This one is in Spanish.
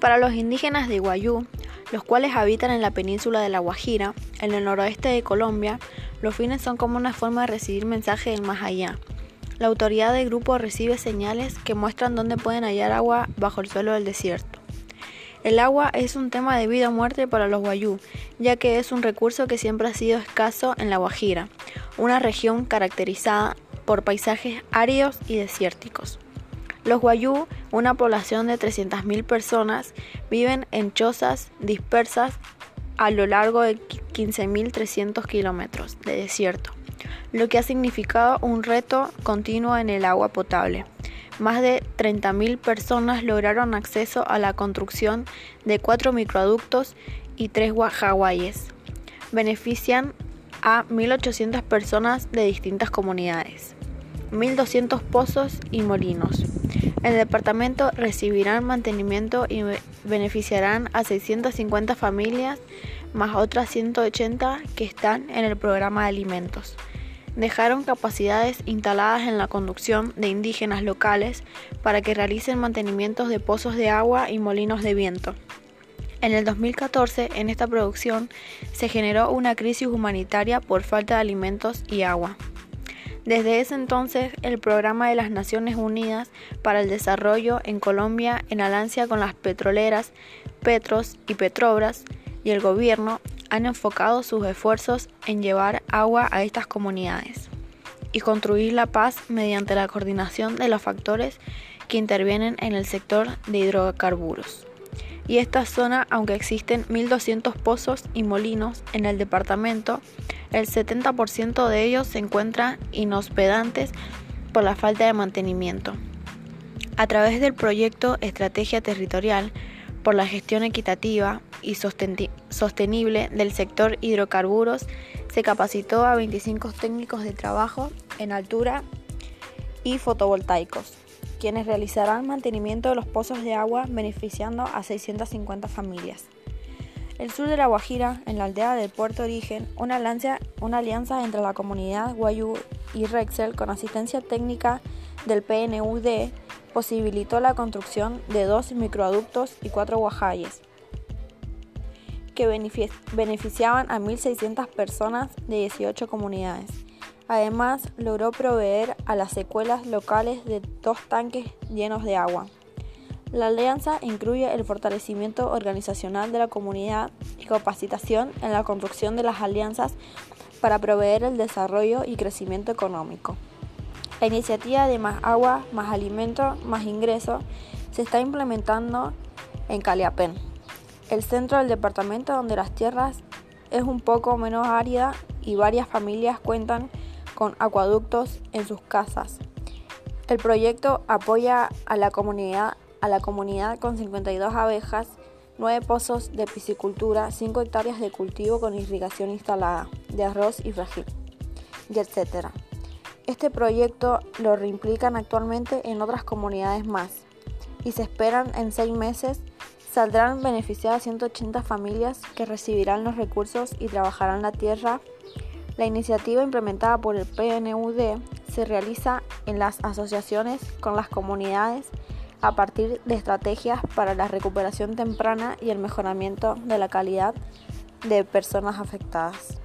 Para los indígenas de Guayú, los cuales habitan en la península de La Guajira, en el noroeste de Colombia, los fines son como una forma de recibir mensajes del más allá. La autoridad del grupo recibe señales que muestran dónde pueden hallar agua bajo el suelo del desierto. El agua es un tema de vida o muerte para los guayú, ya que es un recurso que siempre ha sido escaso en La Guajira, una región caracterizada por paisajes áridos y desérticos. Los Guayú, una población de 300.000 personas, viven en chozas dispersas a lo largo de 15.300 kilómetros de desierto, lo que ha significado un reto continuo en el agua potable. Más de 30.000 personas lograron acceso a la construcción de cuatro microductos y tres guajaguayes. Benefician a 1.800 personas de distintas comunidades. 1.200 pozos y molinos. El departamento recibirán mantenimiento y beneficiarán a 650 familias más otras 180 que están en el programa de alimentos. Dejaron capacidades instaladas en la conducción de indígenas locales para que realicen mantenimientos de pozos de agua y molinos de viento. En el 2014, en esta producción, se generó una crisis humanitaria por falta de alimentos y agua. Desde ese entonces, el Programa de las Naciones Unidas para el Desarrollo en Colombia, en alianza con las petroleras Petros y Petrobras y el gobierno, han enfocado sus esfuerzos en llevar agua a estas comunidades y construir la paz mediante la coordinación de los factores que intervienen en el sector de hidrocarburos. Y esta zona, aunque existen 1.200 pozos y molinos en el departamento, el 70% de ellos se encuentran inhospedantes por la falta de mantenimiento. A través del proyecto Estrategia Territorial por la Gestión Equitativa y Sostenible del sector hidrocarburos, se capacitó a 25 técnicos de trabajo en altura y fotovoltaicos, quienes realizarán mantenimiento de los pozos de agua beneficiando a 650 familias el sur de La Guajira, en la aldea del Puerto Origen, una alianza, una alianza entre la comunidad Guayú y Rexel con asistencia técnica del PNUD posibilitó la construcción de dos microaductos y cuatro guajayes que beneficiaban a 1.600 personas de 18 comunidades. Además, logró proveer a las secuelas locales de dos tanques llenos de agua. La alianza incluye el fortalecimiento organizacional de la comunidad y capacitación en la construcción de las alianzas para proveer el desarrollo y crecimiento económico. La iniciativa de Más Agua, Más Alimento, Más Ingreso se está implementando en Caliapén, el centro del departamento donde las tierras es un poco menos árida y varias familias cuentan con acueductos en sus casas. El proyecto apoya a la comunidad a la comunidad con 52 abejas, 9 pozos de piscicultura, 5 hectáreas de cultivo con irrigación instalada, de arroz y frágil, y etc. Este proyecto lo reimplican actualmente en otras comunidades más y se esperan en 6 meses saldrán beneficiadas 180 familias que recibirán los recursos y trabajarán la tierra. La iniciativa implementada por el PNUD se realiza en las asociaciones con las comunidades a partir de estrategias para la recuperación temprana y el mejoramiento de la calidad de personas afectadas.